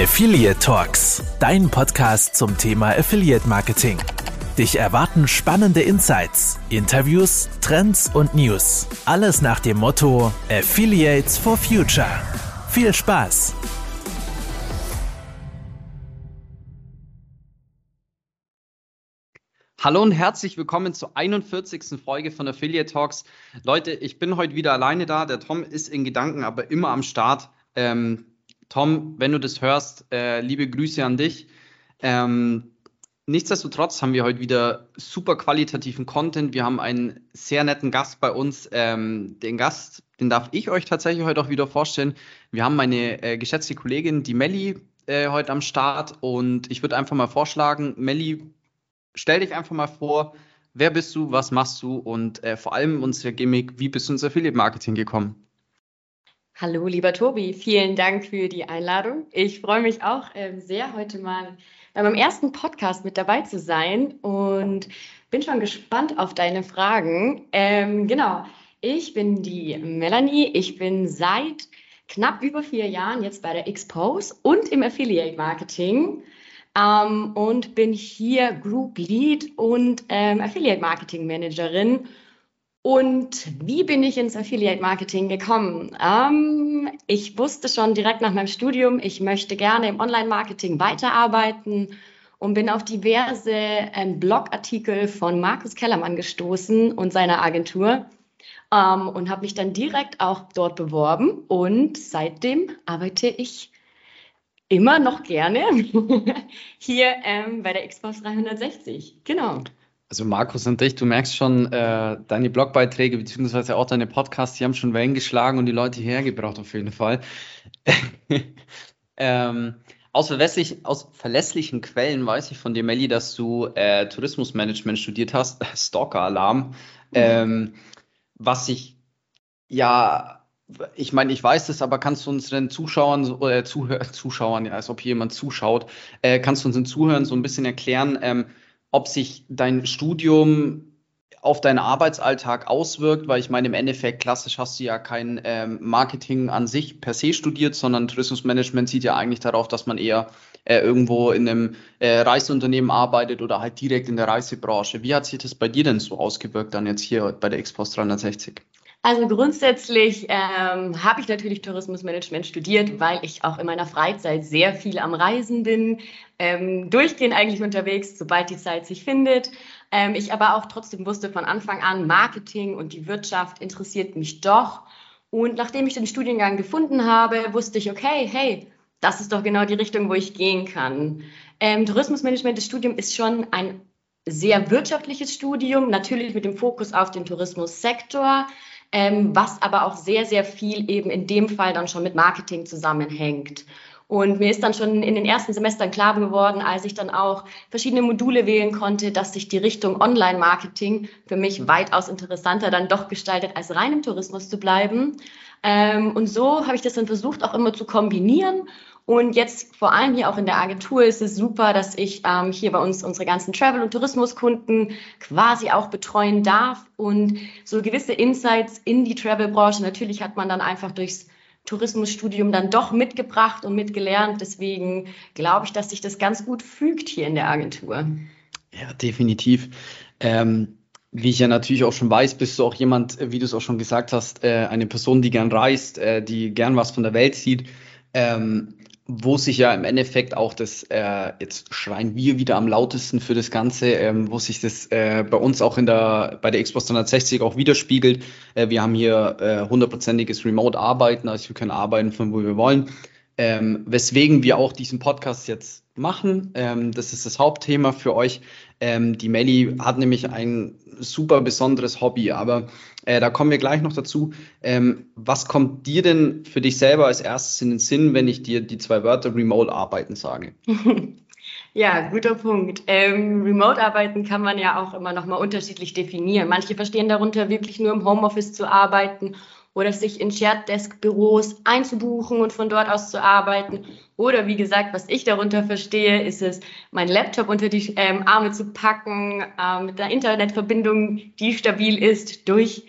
Affiliate Talks, dein Podcast zum Thema Affiliate Marketing. Dich erwarten spannende Insights, Interviews, Trends und News. Alles nach dem Motto Affiliates for Future. Viel Spaß! Hallo und herzlich willkommen zur 41. Folge von Affiliate Talks. Leute, ich bin heute wieder alleine da. Der Tom ist in Gedanken aber immer am Start. Ähm, Tom, wenn du das hörst, äh, liebe Grüße an dich. Ähm, nichtsdestotrotz haben wir heute wieder super qualitativen Content. Wir haben einen sehr netten Gast bei uns. Ähm, den Gast, den darf ich euch tatsächlich heute auch wieder vorstellen. Wir haben meine äh, geschätzte Kollegin, die Melli, äh, heute am Start. Und ich würde einfach mal vorschlagen, Melli, stell dich einfach mal vor, wer bist du, was machst du und äh, vor allem unser Gimmick, wie bist du ins Affiliate Marketing gekommen? Hallo, lieber Tobi, vielen Dank für die Einladung. Ich freue mich auch äh, sehr, heute mal bei meinem ersten Podcast mit dabei zu sein und bin schon gespannt auf deine Fragen. Ähm, genau, ich bin die Melanie. Ich bin seit knapp über vier Jahren jetzt bei der Expose und im Affiliate Marketing ähm, und bin hier Group Lead und ähm, Affiliate Marketing Managerin und wie bin ich ins Affiliate Marketing gekommen? Ähm, ich wusste schon direkt nach meinem Studium, ich möchte gerne im Online-Marketing weiterarbeiten und bin auf diverse ähm, Blogartikel von Markus Kellermann gestoßen und seiner Agentur ähm, und habe mich dann direkt auch dort beworben und seitdem arbeite ich immer noch gerne hier ähm, bei der Xbox 360. Genau. Also Markus und dich, du merkst schon, äh, deine Blogbeiträge beziehungsweise auch deine Podcasts, die haben schon Wellen geschlagen und die Leute hierher gebracht auf jeden Fall. ähm, aus, verlässlich, aus, verlässlichen Quellen weiß ich von dir, Melli, dass du äh, Tourismusmanagement studiert hast, Stalker-Alarm, mhm. ähm, was ich ja, ich meine, ich weiß es, aber kannst du unseren Zuschauern oder Zuhör Zuschauern, ja, als ob hier jemand zuschaut, äh, kannst du unseren Zuhörern so ein bisschen erklären, ähm, ob sich dein Studium auf deinen Arbeitsalltag auswirkt, weil ich meine, im Endeffekt klassisch hast du ja kein ähm, Marketing an sich per se studiert, sondern Tourismusmanagement sieht ja eigentlich darauf, dass man eher äh, irgendwo in einem äh, Reiseunternehmen arbeitet oder halt direkt in der Reisebranche. Wie hat sich das bei dir denn so ausgewirkt dann jetzt hier bei der Expost 360? Also grundsätzlich ähm, habe ich natürlich Tourismusmanagement studiert, weil ich auch in meiner Freizeit sehr viel am Reisen bin, ähm, durchgehend eigentlich unterwegs, sobald die Zeit sich findet. Ähm, ich aber auch trotzdem wusste von Anfang an, Marketing und die Wirtschaft interessiert mich doch. Und nachdem ich den Studiengang gefunden habe, wusste ich, okay, hey, das ist doch genau die Richtung, wo ich gehen kann. Ähm, Tourismusmanagement, das Studium ist schon ein sehr wirtschaftliches Studium, natürlich mit dem Fokus auf den Tourismussektor ähm, was aber auch sehr, sehr viel eben in dem Fall dann schon mit Marketing zusammenhängt. Und mir ist dann schon in den ersten Semestern klar geworden, als ich dann auch verschiedene Module wählen konnte, dass sich die Richtung Online-Marketing für mich weitaus interessanter dann doch gestaltet, als rein im Tourismus zu bleiben. Ähm, und so habe ich das dann versucht, auch immer zu kombinieren und jetzt vor allem hier auch in der Agentur ist es super, dass ich ähm, hier bei uns unsere ganzen Travel- und Tourismuskunden quasi auch betreuen darf und so gewisse Insights in die Travel-Branche. Natürlich hat man dann einfach durchs Tourismusstudium dann doch mitgebracht und mitgelernt. Deswegen glaube ich, dass sich das ganz gut fügt hier in der Agentur. Ja, definitiv. Ähm, wie ich ja natürlich auch schon weiß, bist du auch jemand, wie du es auch schon gesagt hast, äh, eine Person, die gern reist, äh, die gern was von der Welt sieht. Ähm, wo sich ja im Endeffekt auch das, äh, jetzt schreien wir wieder am lautesten für das Ganze, ähm, wo sich das äh, bei uns auch in der, bei der Xbox 360 auch widerspiegelt. Äh, wir haben hier äh, hundertprozentiges Remote-Arbeiten, also wir können arbeiten von wo wir wollen. Ähm, weswegen wir auch diesen Podcast jetzt machen. Ähm, das ist das Hauptthema für euch. Ähm, die Melli hat nämlich ein super besonderes Hobby, aber äh, da kommen wir gleich noch dazu. Ähm, was kommt dir denn für dich selber als erstes in den Sinn, wenn ich dir die zwei Wörter Remote arbeiten sage? Ja, guter Punkt. Ähm, Remote-Arbeiten kann man ja auch immer noch mal unterschiedlich definieren. Manche verstehen darunter wirklich nur im Homeoffice zu arbeiten oder sich in Shared Desk Büros einzubuchen und von dort aus zu arbeiten. Oder wie gesagt, was ich darunter verstehe, ist es, meinen Laptop unter die ähm, Arme zu packen, äh, mit einer Internetverbindung, die stabil ist, durch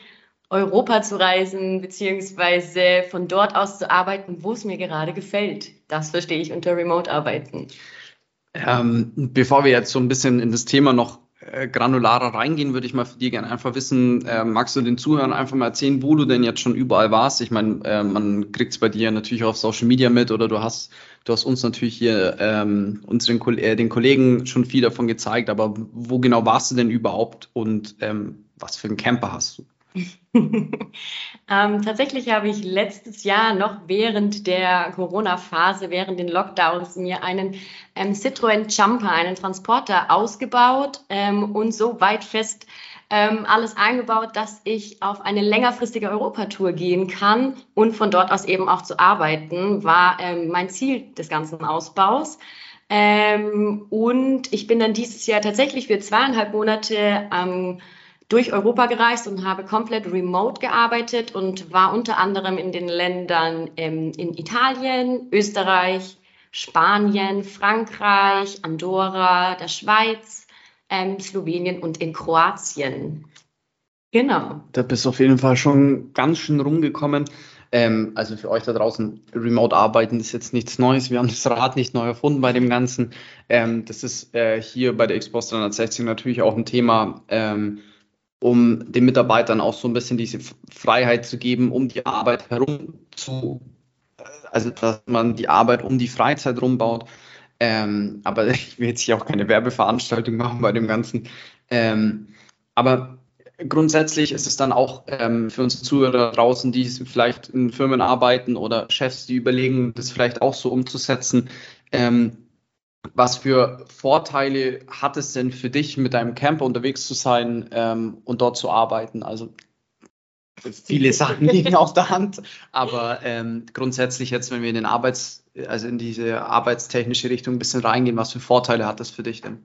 Europa zu reisen, beziehungsweise von dort aus zu arbeiten, wo es mir gerade gefällt. Das verstehe ich unter Remote-Arbeiten. Ähm, bevor wir jetzt so ein bisschen in das Thema noch granularer reingehen, würde ich mal für dir gerne einfach wissen, äh, magst du den Zuhörern einfach mal erzählen, wo du denn jetzt schon überall warst? Ich meine, äh, man kriegt es bei dir natürlich auf Social Media mit oder du hast, du hast uns natürlich hier ähm, unseren äh, den Kollegen schon viel davon gezeigt, aber wo genau warst du denn überhaupt und ähm, was für einen Camper hast du? ähm, tatsächlich habe ich letztes Jahr noch während der Corona-Phase, während den Lockdowns, mir einen ähm, Citroën Jumper, einen Transporter ausgebaut ähm, und so weit fest ähm, alles eingebaut, dass ich auf eine längerfristige Europatour gehen kann und von dort aus eben auch zu arbeiten, war ähm, mein Ziel des ganzen Ausbaus. Ähm, und ich bin dann dieses Jahr tatsächlich für zweieinhalb Monate am durch Europa gereist und habe komplett remote gearbeitet und war unter anderem in den Ländern ähm, in Italien, Österreich, Spanien, Frankreich, Andorra, der Schweiz, ähm, Slowenien und in Kroatien. Genau. Da bist du auf jeden Fall schon ganz schön rumgekommen. Ähm, also für euch da draußen, Remote arbeiten ist jetzt nichts Neues. Wir haben das Rad nicht neu erfunden bei dem Ganzen. Ähm, das ist äh, hier bei der Xbox 360 natürlich auch ein Thema, ähm, um den Mitarbeitern auch so ein bisschen diese Freiheit zu geben, um die Arbeit herum zu, äh, also dass man die Arbeit um die Freizeit rumbaut. Ähm, aber ich will jetzt hier auch keine Werbeveranstaltung machen bei dem Ganzen. Ähm, aber grundsätzlich ist es dann auch ähm, für unsere Zuhörer draußen, die vielleicht in Firmen arbeiten oder Chefs, die überlegen, das vielleicht auch so umzusetzen. Ähm, was für Vorteile hat es denn für dich, mit deinem Camper unterwegs zu sein ähm, und dort zu arbeiten? Also viele Sachen liegen auf der Hand, aber ähm, grundsätzlich jetzt, wenn wir in den Arbeits, also in diese arbeitstechnische Richtung ein bisschen reingehen, was für Vorteile hat das für dich denn?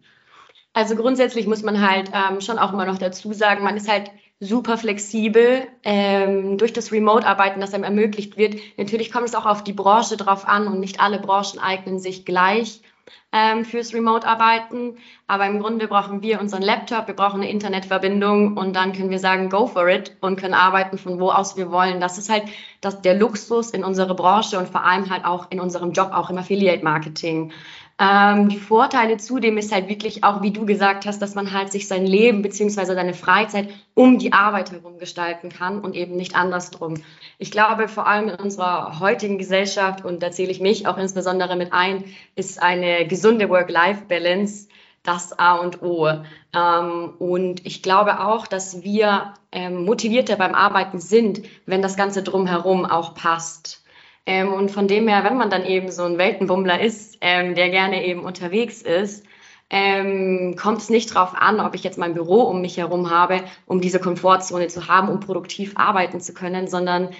Also grundsätzlich muss man halt ähm, schon auch immer noch dazu sagen, man ist halt super flexibel ähm, durch das Remote-Arbeiten, das einem ermöglicht wird. Natürlich kommt es auch auf die Branche drauf an und nicht alle Branchen eignen sich gleich ähm, fürs Remote-Arbeiten. Aber im Grunde brauchen wir unseren Laptop, wir brauchen eine Internetverbindung und dann können wir sagen, go for it und können arbeiten von wo aus wir wollen. Das ist halt das, der Luxus in unserer Branche und vor allem halt auch in unserem Job, auch im Affiliate-Marketing. Ähm, die Vorteile zudem ist halt wirklich auch, wie du gesagt hast, dass man halt sich sein Leben beziehungsweise seine Freizeit um die Arbeit herum gestalten kann und eben nicht andersrum. Ich glaube, vor allem in unserer heutigen Gesellschaft, und da zähle ich mich auch insbesondere mit ein, ist eine gesunde Work-Life-Balance das A und O. Ähm, und ich glaube auch, dass wir ähm, motivierter beim Arbeiten sind, wenn das Ganze drumherum auch passt. Ähm, und von dem her, wenn man dann eben so ein Weltenbummler ist, ähm, der gerne eben unterwegs ist, ähm, kommt es nicht darauf an, ob ich jetzt mein Büro um mich herum habe, um diese Komfortzone zu haben, um produktiv arbeiten zu können, sondern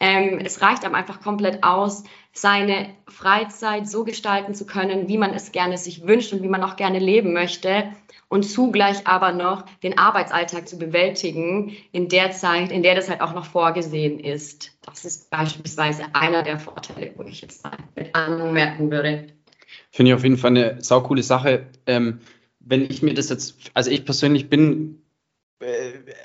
ähm, es reicht einem einfach komplett aus, seine Freizeit so gestalten zu können, wie man es gerne sich wünscht und wie man auch gerne leben möchte und zugleich aber noch den Arbeitsalltag zu bewältigen in der Zeit, in der das halt auch noch vorgesehen ist. Das ist beispielsweise einer der Vorteile, wo ich jetzt mal mit anmerken würde. Finde ich auf jeden Fall eine saukoole Sache. Ähm, wenn ich mir das jetzt, also ich persönlich bin,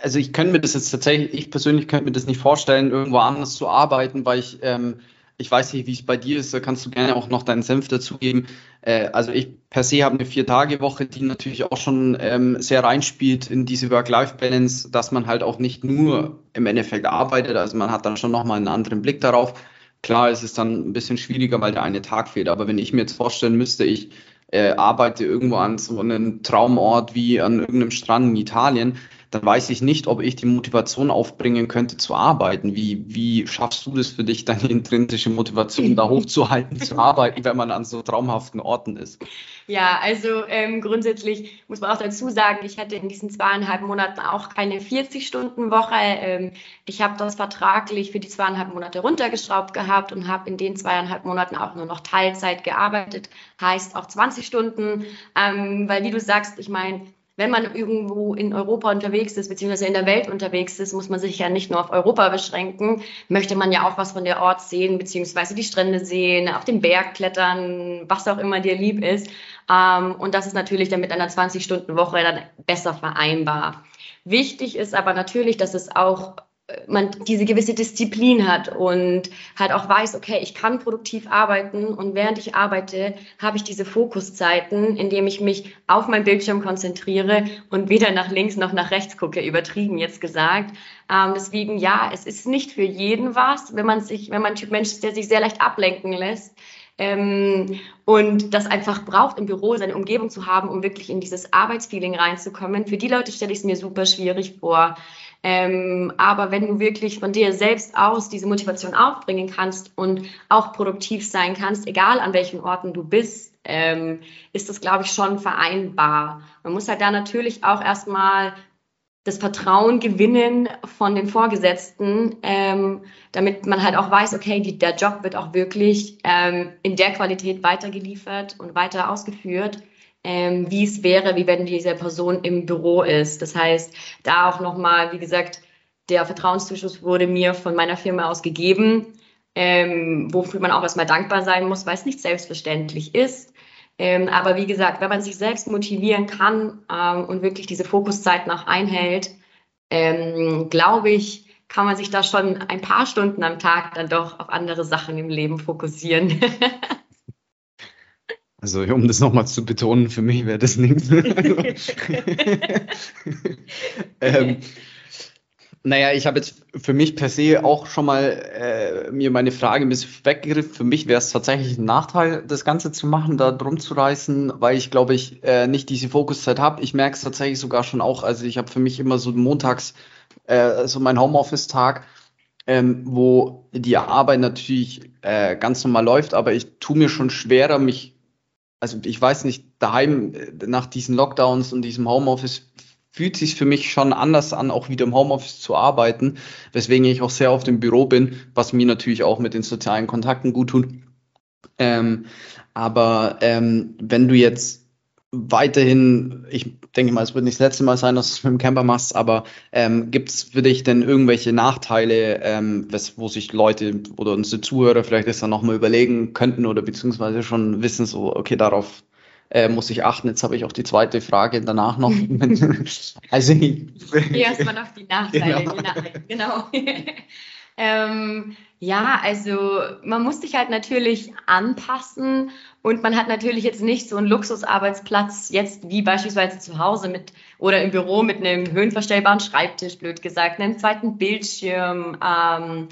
also ich könnte mir das jetzt tatsächlich, ich persönlich könnte mir das nicht vorstellen, irgendwo anders zu arbeiten, weil ich ähm, ich weiß nicht, wie es bei dir ist, da kannst du gerne auch noch deinen Senf dazugeben. Äh, also ich per se habe eine Vier-Tage-Woche, die natürlich auch schon ähm, sehr reinspielt in diese Work-Life-Balance, dass man halt auch nicht nur im Endeffekt arbeitet, also man hat dann schon nochmal einen anderen Blick darauf. Klar, es ist dann ein bisschen schwieriger, weil der eine Tag fehlt, aber wenn ich mir jetzt vorstellen müsste, ich äh, arbeite irgendwo an so einem Traumort wie an irgendeinem Strand in Italien, dann weiß ich nicht, ob ich die Motivation aufbringen könnte zu arbeiten. Wie, wie schaffst du das für dich, deine intrinsische Motivation da hochzuhalten, zu arbeiten, wenn man an so traumhaften Orten ist? Ja, also ähm, grundsätzlich muss man auch dazu sagen, ich hatte in diesen zweieinhalb Monaten auch keine 40-Stunden-Woche. Ähm, ich habe das vertraglich für die zweieinhalb Monate runtergeschraubt gehabt und habe in den zweieinhalb Monaten auch nur noch Teilzeit gearbeitet, heißt auch 20 Stunden, ähm, weil wie du sagst, ich meine, wenn man irgendwo in Europa unterwegs ist, beziehungsweise in der Welt unterwegs ist, muss man sich ja nicht nur auf Europa beschränken. Möchte man ja auch was von der Ort sehen, beziehungsweise die Strände sehen, auf den Berg klettern, was auch immer dir lieb ist. Ähm, und das ist natürlich dann mit einer 20-Stunden-Woche dann besser vereinbar. Wichtig ist aber natürlich, dass es auch man diese gewisse Disziplin hat und halt auch weiß, okay, ich kann produktiv arbeiten und während ich arbeite, habe ich diese Fokuszeiten, indem ich mich auf mein Bildschirm konzentriere und weder nach links noch nach rechts gucke, übertrieben jetzt gesagt. Ähm, deswegen ja, es ist nicht für jeden was, wenn man sich, wenn man ein Typ Mensch ist, der sich sehr leicht ablenken lässt. Ähm, und das einfach braucht im Büro seine Umgebung zu haben, um wirklich in dieses Arbeitsfeeling reinzukommen. Für die Leute stelle ich es mir super schwierig vor. Ähm, aber wenn du wirklich von dir selbst aus diese Motivation aufbringen kannst und auch produktiv sein kannst, egal an welchen Orten du bist, ähm, ist das, glaube ich, schon vereinbar. Man muss halt da natürlich auch erstmal das Vertrauen gewinnen von den Vorgesetzten, ähm, damit man halt auch weiß, okay, die, der Job wird auch wirklich ähm, in der Qualität weitergeliefert und weiter ausgeführt ähm, wie es wäre, wie wenn diese Person im Büro ist. Das heißt, da auch nochmal, wie gesagt, der Vertrauenszuschuss wurde mir von meiner Firma aus gegeben, ähm, wofür man auch erstmal dankbar sein muss, weil es nicht selbstverständlich ist. Ähm, aber wie gesagt, wenn man sich selbst motivieren kann ähm, und wirklich diese Fokuszeit noch einhält, ähm, glaube ich, kann man sich da schon ein paar Stunden am Tag dann doch auf andere Sachen im Leben fokussieren. Also um das nochmal zu betonen, für mich wäre das nichts. ähm, naja, ich habe jetzt für mich per se auch schon mal äh, mir meine Frage ein bisschen weggegriffen. Für mich wäre es tatsächlich ein Nachteil, das Ganze zu machen, da drum zu reißen, weil ich glaube ich äh, nicht diese Fokuszeit habe. Ich merke es tatsächlich sogar schon auch. Also ich habe für mich immer so montags äh, so mein Homeoffice-Tag, ähm, wo die Arbeit natürlich äh, ganz normal läuft, aber ich tue mir schon schwerer, mich also ich weiß nicht, daheim äh, nach diesen Lockdowns und diesem Homeoffice fühlt sich für mich schon anders an, auch wieder im Homeoffice zu arbeiten, weswegen ich auch sehr oft im Büro bin, was mir natürlich auch mit den sozialen Kontakten gut tut. Ähm, aber ähm, wenn du jetzt weiterhin, ich denke mal, es wird nicht das letzte Mal sein, dass du es mit dem Camper machst, aber ähm, gibt es für dich denn irgendwelche Nachteile, ähm, wo sich Leute oder unsere Zuhörer vielleicht das dann nochmal überlegen könnten oder beziehungsweise schon wissen, so, okay, darauf äh, muss ich achten. Jetzt habe ich auch die zweite Frage danach noch. also erstmal noch die Nachteile. Genau. genau. ähm, ja, also man muss sich halt natürlich anpassen und man hat natürlich jetzt nicht so einen Luxusarbeitsplatz jetzt wie beispielsweise zu Hause mit oder im Büro mit einem höhenverstellbaren Schreibtisch, blöd gesagt, einem zweiten Bildschirm. Ähm,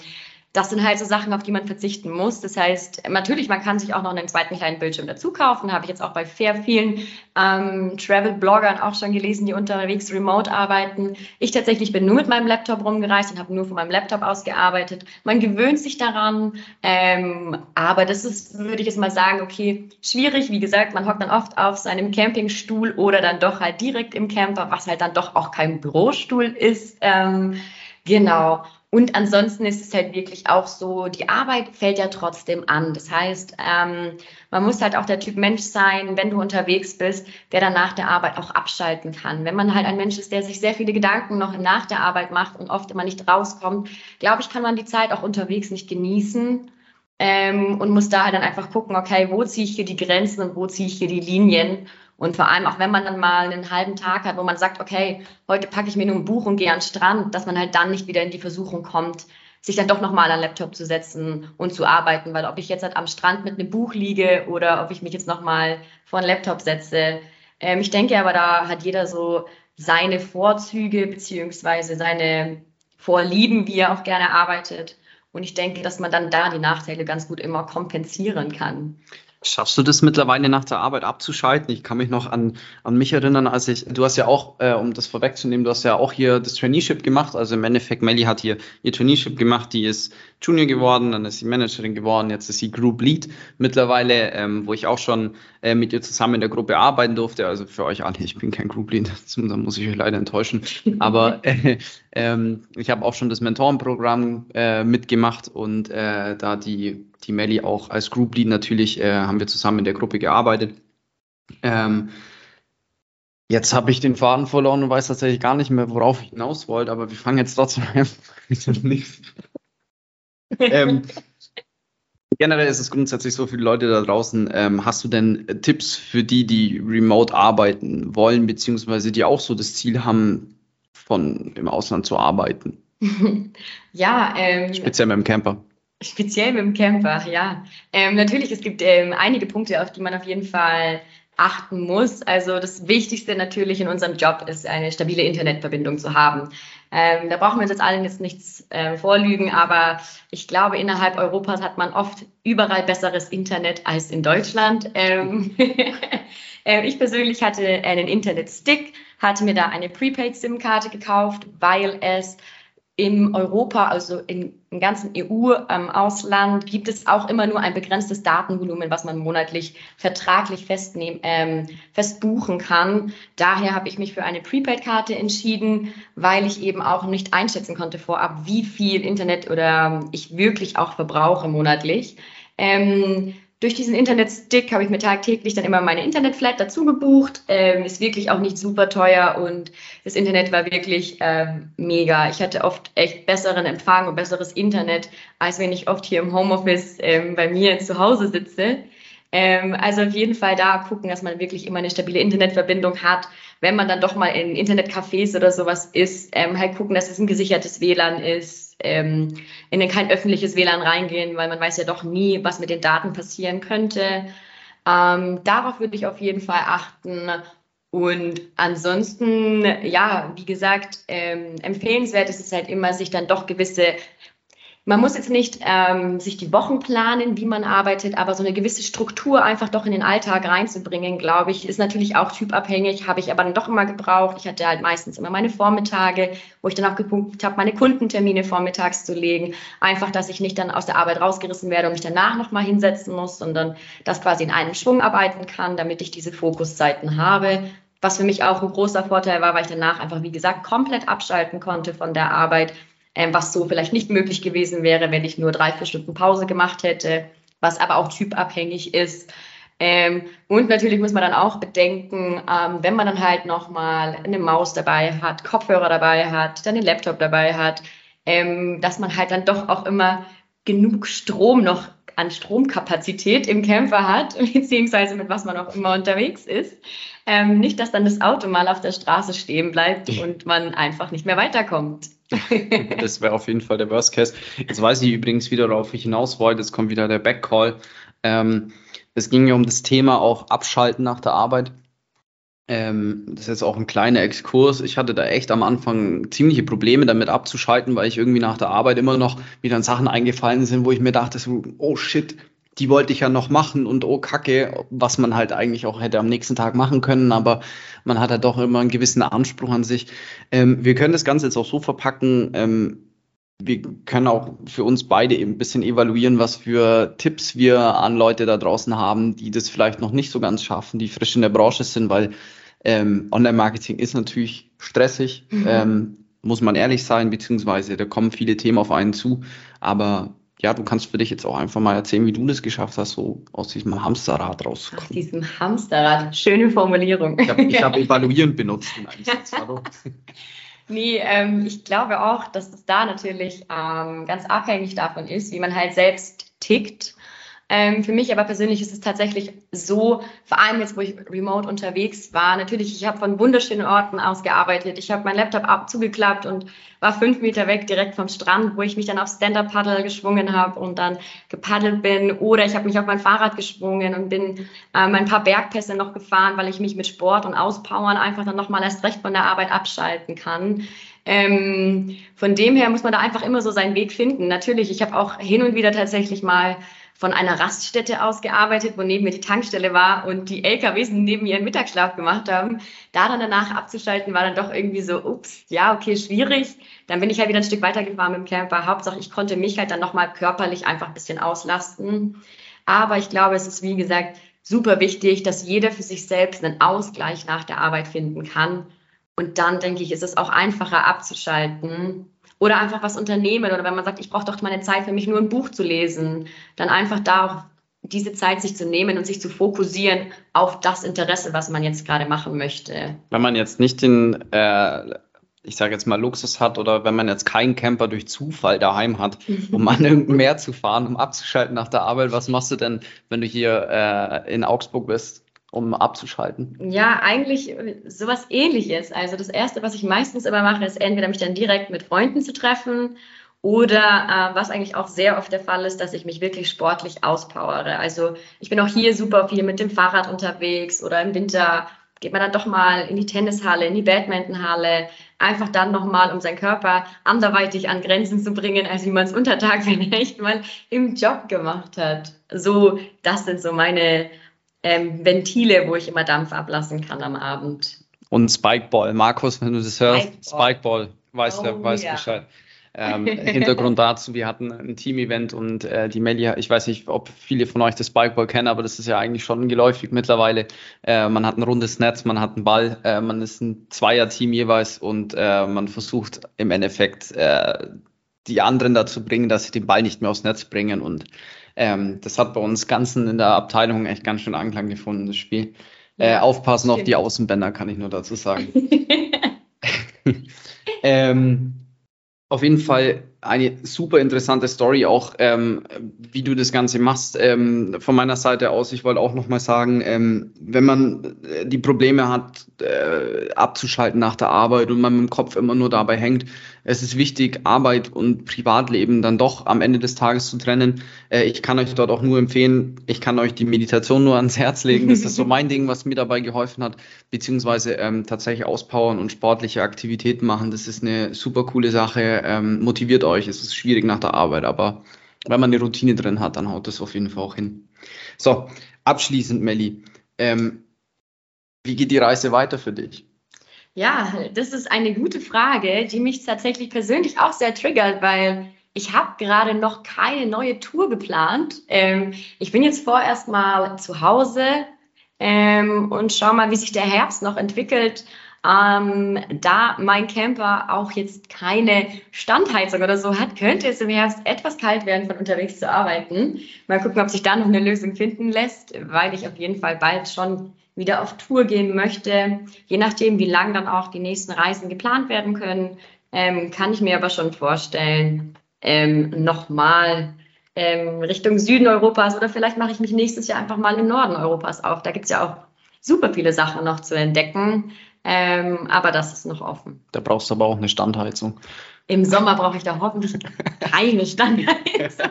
das sind halt so Sachen, auf die man verzichten muss. Das heißt, natürlich, man kann sich auch noch einen zweiten kleinen Bildschirm dazu kaufen. Habe ich jetzt auch bei sehr vielen ähm, Travel-Bloggern auch schon gelesen, die unterwegs remote arbeiten. Ich tatsächlich bin nur mit meinem Laptop rumgereist und habe nur von meinem Laptop aus gearbeitet. Man gewöhnt sich daran, ähm, aber das ist, würde ich jetzt mal sagen, okay, schwierig. Wie gesagt, man hockt dann oft auf seinem Campingstuhl oder dann doch halt direkt im Camper, was halt dann doch auch kein Bürostuhl ist. Ähm, genau. Und ansonsten ist es halt wirklich auch so, die Arbeit fällt ja trotzdem an. Das heißt, ähm, man muss halt auch der Typ Mensch sein, wenn du unterwegs bist, der dann nach der Arbeit auch abschalten kann. Wenn man halt ein Mensch ist, der sich sehr viele Gedanken noch nach der Arbeit macht und oft immer nicht rauskommt, glaube ich, kann man die Zeit auch unterwegs nicht genießen. Ähm, und muss da halt dann einfach gucken, okay, wo ziehe ich hier die Grenzen und wo ziehe ich hier die Linien und vor allem auch wenn man dann mal einen halben Tag hat, wo man sagt, okay, heute packe ich mir nur ein Buch und gehe an den Strand, dass man halt dann nicht wieder in die Versuchung kommt, sich dann doch nochmal an den Laptop zu setzen und zu arbeiten. Weil ob ich jetzt halt am Strand mit einem Buch liege oder ob ich mich jetzt nochmal vor einen Laptop setze, ähm, ich denke aber, da hat jeder so seine Vorzüge beziehungsweise seine Vorlieben, wie er auch gerne arbeitet. Und ich denke, dass man dann da die Nachteile ganz gut immer kompensieren kann. Schaffst du das mittlerweile nach der Arbeit abzuschalten? Ich kann mich noch an, an mich erinnern, als ich, du hast ja auch, äh, um das vorwegzunehmen, du hast ja auch hier das Traineeship gemacht. Also im Endeffekt, Melly hat hier ihr Traineeship gemacht, die ist Junior geworden, dann ist sie Managerin geworden, jetzt ist sie Group Lead mittlerweile, ähm, wo ich auch schon äh, mit ihr zusammen in der Gruppe arbeiten durfte. Also für euch alle, ich bin kein Group Lead, da muss ich euch leider enttäuschen. Aber äh, ähm, ich habe auch schon das Mentorenprogramm äh, mitgemacht und äh, da die die Melli auch als Group Lead natürlich, äh, haben wir zusammen in der Gruppe gearbeitet. Ähm, jetzt habe ich den Faden verloren und weiß tatsächlich gar nicht mehr, worauf ich hinaus wollte, aber wir fangen jetzt trotzdem an. ähm, generell ist es grundsätzlich so viele Leute da draußen. Ähm, hast du denn Tipps für die, die remote arbeiten wollen, beziehungsweise die auch so das Ziel haben, von im Ausland zu arbeiten? ja, ähm, speziell mit dem Camper. Speziell mit dem Camper, ja. Ähm, natürlich, es gibt ähm, einige Punkte, auf die man auf jeden Fall achten muss. Also das Wichtigste natürlich in unserem Job ist, eine stabile Internetverbindung zu haben. Ähm, da brauchen wir uns jetzt allen jetzt nichts äh, vorlügen, aber ich glaube, innerhalb Europas hat man oft überall besseres Internet als in Deutschland. Ähm, äh, ich persönlich hatte einen Internetstick, hatte mir da eine Prepaid-SIM-Karte gekauft, weil es im Europa, also in, im ganzen EU-Ausland, ähm, gibt es auch immer nur ein begrenztes Datenvolumen, was man monatlich vertraglich festnehmen, ähm, festbuchen kann. Daher habe ich mich für eine Prepaid-Karte entschieden, weil ich eben auch nicht einschätzen konnte vorab, wie viel Internet oder ich wirklich auch verbrauche monatlich. Ähm, durch diesen Internetstick habe ich mir tagtäglich dann immer meine Internetflat dazu gebucht. Ähm, ist wirklich auch nicht super teuer und das Internet war wirklich ähm, mega. Ich hatte oft echt besseren Empfang und besseres Internet, als wenn ich oft hier im Homeoffice ähm, bei mir zu Hause sitze. Ähm, also auf jeden Fall da gucken, dass man wirklich immer eine stabile Internetverbindung hat. Wenn man dann doch mal in Internetcafés oder sowas ist, ähm, halt gucken, dass es ein gesichertes WLAN ist, ähm, in kein öffentliches WLAN reingehen, weil man weiß ja doch nie, was mit den Daten passieren könnte. Ähm, darauf würde ich auf jeden Fall achten. Und ansonsten, ja, wie gesagt, ähm, empfehlenswert ist es halt immer, sich dann doch gewisse man muss jetzt nicht ähm, sich die Wochen planen, wie man arbeitet, aber so eine gewisse Struktur einfach doch in den Alltag reinzubringen, glaube ich, ist natürlich auch typabhängig, habe ich aber dann doch immer gebraucht. Ich hatte halt meistens immer meine Vormittage, wo ich dann auch geguckt habe, meine Kundentermine vormittags zu legen. Einfach, dass ich nicht dann aus der Arbeit rausgerissen werde und mich danach nochmal hinsetzen muss, sondern das quasi in einem Schwung arbeiten kann, damit ich diese Fokuszeiten habe. Was für mich auch ein großer Vorteil war, weil ich danach einfach, wie gesagt, komplett abschalten konnte von der Arbeit was so vielleicht nicht möglich gewesen wäre, wenn ich nur drei, vier Stunden Pause gemacht hätte, was aber auch typabhängig ist. Ähm, und natürlich muss man dann auch bedenken, ähm, wenn man dann halt nochmal eine Maus dabei hat, Kopfhörer dabei hat, dann den Laptop dabei hat, ähm, dass man halt dann doch auch immer genug Strom noch an Stromkapazität im Camper hat, beziehungsweise mit was man auch immer unterwegs ist. Ähm, nicht, dass dann das Auto mal auf der Straße stehen bleibt und man einfach nicht mehr weiterkommt. das wäre auf jeden Fall der Worst Case. Jetzt weiß ich übrigens wieder, worauf ich hinaus wollte. Jetzt kommt wieder der Backcall. Ähm, es ging ja um das Thema auch Abschalten nach der Arbeit. Ähm, das ist jetzt auch ein kleiner Exkurs. Ich hatte da echt am Anfang ziemliche Probleme damit abzuschalten, weil ich irgendwie nach der Arbeit immer noch wieder an Sachen eingefallen sind, wo ich mir dachte, so, oh shit, die wollte ich ja noch machen und oh Kacke, was man halt eigentlich auch hätte am nächsten Tag machen können, aber man hat halt doch immer einen gewissen Anspruch an sich. Ähm, wir können das Ganze jetzt auch so verpacken, ähm, wir können auch für uns beide eben ein bisschen evaluieren, was für Tipps wir an Leute da draußen haben, die das vielleicht noch nicht so ganz schaffen, die frisch in der Branche sind, weil ähm, Online-Marketing ist natürlich stressig, mhm. ähm, muss man ehrlich sein, beziehungsweise da kommen viele Themen auf einen zu, aber ja, du kannst für dich jetzt auch einfach mal erzählen, wie du das geschafft hast, so aus diesem Hamsterrad rauszukommen. Aus diesem Hamsterrad, schöne Formulierung. Ich habe hab evaluierend benutzt in einem Satz. nee, ähm, ich glaube auch, dass es da natürlich ähm, ganz abhängig davon ist, wie man halt selbst tickt ähm, für mich aber persönlich ist es tatsächlich so, vor allem jetzt, wo ich remote unterwegs war, natürlich, ich habe von wunderschönen Orten aus gearbeitet. Ich habe meinen Laptop ab zugeklappt und war fünf Meter weg direkt vom Strand, wo ich mich dann auf Stand-Up-Paddle geschwungen habe und dann gepaddelt bin. Oder ich habe mich auf mein Fahrrad geschwungen und bin ähm, ein paar Bergpässe noch gefahren, weil ich mich mit Sport und Auspowern einfach dann nochmal erst recht von der Arbeit abschalten kann. Ähm, von dem her muss man da einfach immer so seinen Weg finden. Natürlich, ich habe auch hin und wieder tatsächlich mal von einer Raststätte aus gearbeitet, wo neben mir die Tankstelle war und die LKWs neben mir ihren Mittagsschlaf gemacht haben. Da dann danach abzuschalten, war dann doch irgendwie so, ups, ja, okay, schwierig. Dann bin ich halt wieder ein Stück weitergefahren mit dem Camper. Hauptsache, ich konnte mich halt dann nochmal körperlich einfach ein bisschen auslasten. Aber ich glaube, es ist, wie gesagt, super wichtig, dass jeder für sich selbst einen Ausgleich nach der Arbeit finden kann. Und dann, denke ich, ist es auch einfacher abzuschalten oder einfach was unternehmen oder wenn man sagt, ich brauche doch meine Zeit für mich nur ein Buch zu lesen, dann einfach da auch diese Zeit sich zu nehmen und sich zu fokussieren auf das Interesse, was man jetzt gerade machen möchte. Wenn man jetzt nicht den, äh, ich sage jetzt mal Luxus hat oder wenn man jetzt keinen Camper durch Zufall daheim hat, um an irgendein Meer zu fahren, um abzuschalten nach der Arbeit, was machst du denn, wenn du hier äh, in Augsburg bist um abzuschalten? Ja, eigentlich sowas ähnliches. Also das Erste, was ich meistens immer mache, ist entweder mich dann direkt mit Freunden zu treffen oder äh, was eigentlich auch sehr oft der Fall ist, dass ich mich wirklich sportlich auspowere. Also ich bin auch hier super viel mit dem Fahrrad unterwegs oder im Winter geht man dann doch mal in die Tennishalle, in die Badmintonhalle, einfach dann nochmal, um seinen Körper anderweitig an Grenzen zu bringen, als wie man es untertags vielleicht mal im Job gemacht hat. So, das sind so meine ähm, Ventile, wo ich immer Dampf ablassen kann am Abend. Und Spikeball, Markus, wenn du das hörst, Spikeball, Spikeball weißt du, oh, weißt ja. Bescheid. Ähm, Hintergrund dazu, wir hatten ein Team-Event und äh, die Melli, ich weiß nicht, ob viele von euch das Spikeball kennen, aber das ist ja eigentlich schon geläufig mittlerweile. Äh, man hat ein rundes Netz, man hat einen Ball, äh, man ist ein Zweier-Team jeweils und äh, man versucht im Endeffekt äh, die anderen dazu bringen, dass sie den Ball nicht mehr aufs Netz bringen und ähm, das hat bei uns Ganzen in der Abteilung echt ganz schön Anklang gefunden, das Spiel. Äh, aufpassen auf die Außenbänder, kann ich nur dazu sagen. ähm, auf jeden Fall eine super interessante Story auch, ähm, wie du das Ganze machst. Ähm, von meiner Seite aus, ich wollte auch nochmal sagen, ähm, wenn man äh, die Probleme hat, äh, abzuschalten nach der Arbeit und man im Kopf immer nur dabei hängt, es ist wichtig, Arbeit und Privatleben dann doch am Ende des Tages zu trennen. Äh, ich kann euch dort auch nur empfehlen, ich kann euch die Meditation nur ans Herz legen. Das ist so mein Ding, was mir dabei geholfen hat, beziehungsweise ähm, tatsächlich auspowern und sportliche Aktivitäten machen. Das ist eine super coole Sache, ähm, motiviert euch. Es ist schwierig nach der Arbeit, aber wenn man eine Routine drin hat, dann haut das auf jeden Fall auch hin. So, abschließend, Melli. Ähm, wie geht die Reise weiter für dich? Ja, das ist eine gute Frage, die mich tatsächlich persönlich auch sehr triggert, weil ich habe gerade noch keine neue Tour geplant. Ähm, ich bin jetzt vorerst mal zu Hause ähm, und schau mal, wie sich der Herbst noch entwickelt. Ähm, da mein Camper auch jetzt keine Standheizung oder so hat, könnte es im Herbst etwas kalt werden, von unterwegs zu arbeiten. Mal gucken, ob sich da noch eine Lösung finden lässt, weil ich auf jeden Fall bald schon wieder auf Tour gehen möchte. Je nachdem, wie lang dann auch die nächsten Reisen geplant werden können, ähm, kann ich mir aber schon vorstellen, ähm, nochmal ähm, Richtung Süden Europas oder vielleicht mache ich mich nächstes Jahr einfach mal im Norden Europas auf. Da gibt es ja auch super viele Sachen noch zu entdecken. Ähm, aber das ist noch offen. Da brauchst du aber auch eine Standheizung. Im Sommer brauche ich da hoffentlich keine Standheizung.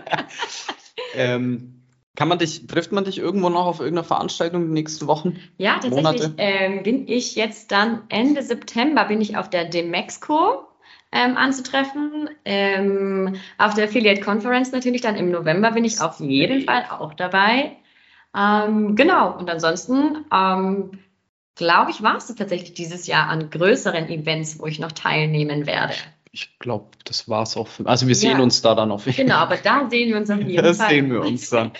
ähm, kann man dich, trifft man dich irgendwo noch auf irgendeiner Veranstaltung die nächsten Wochen? Ja, tatsächlich ähm, bin ich jetzt dann Ende September bin ich auf der Demexco ähm, anzutreffen. Ähm, auf der Affiliate Conference natürlich dann im November bin ich auf jeden Fall auch dabei. Ähm, genau, und ansonsten ähm, glaube ich, war es tatsächlich dieses Jahr an größeren Events, wo ich noch teilnehmen werde. Ich glaube, das war es auch. Für, also wir sehen ja. uns da dann auf jeden Fall. Genau, aber da sehen wir uns auf jeden Fall. Das sehen wir uns dann.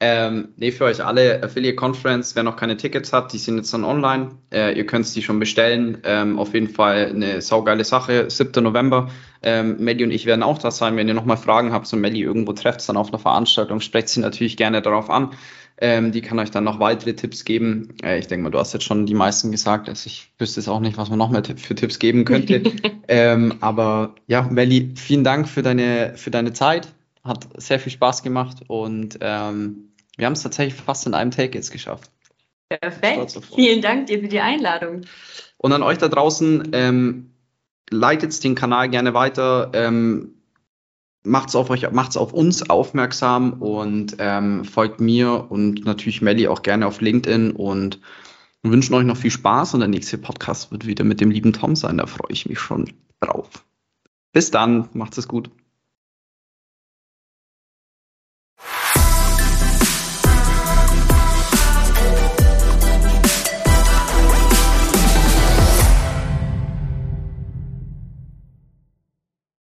Ähm, nee, für euch alle Affiliate Conference, wer noch keine Tickets hat, die sind jetzt dann online. Äh, ihr könnt die schon bestellen. Ähm, auf jeden Fall eine saugeile Sache. 7. November. Ähm, Melli und ich werden auch da sein. Wenn ihr nochmal Fragen habt und Melli irgendwo trefft, dann auf einer Veranstaltung, sprecht sie natürlich gerne darauf an. Ähm, die kann euch dann noch weitere Tipps geben. Äh, ich denke mal, du hast jetzt schon die meisten gesagt. Also ich wüsste jetzt auch nicht, was man noch mehr für Tipps geben könnte. ähm, aber ja, Melli, vielen Dank für deine, für deine Zeit. Hat sehr viel Spaß gemacht und ähm, wir haben es tatsächlich fast in einem Take jetzt geschafft. Perfekt. Vielen Dank dir für die Einladung. Und an euch da draußen, ähm, leitet den Kanal gerne weiter. Ähm, macht's auf euch, macht's auf uns aufmerksam und ähm, folgt mir und natürlich Melli auch gerne auf LinkedIn und wünschen euch noch viel Spaß und der nächste Podcast wird wieder mit dem lieben Tom sein. Da freue ich mich schon drauf. Bis dann, macht's es gut.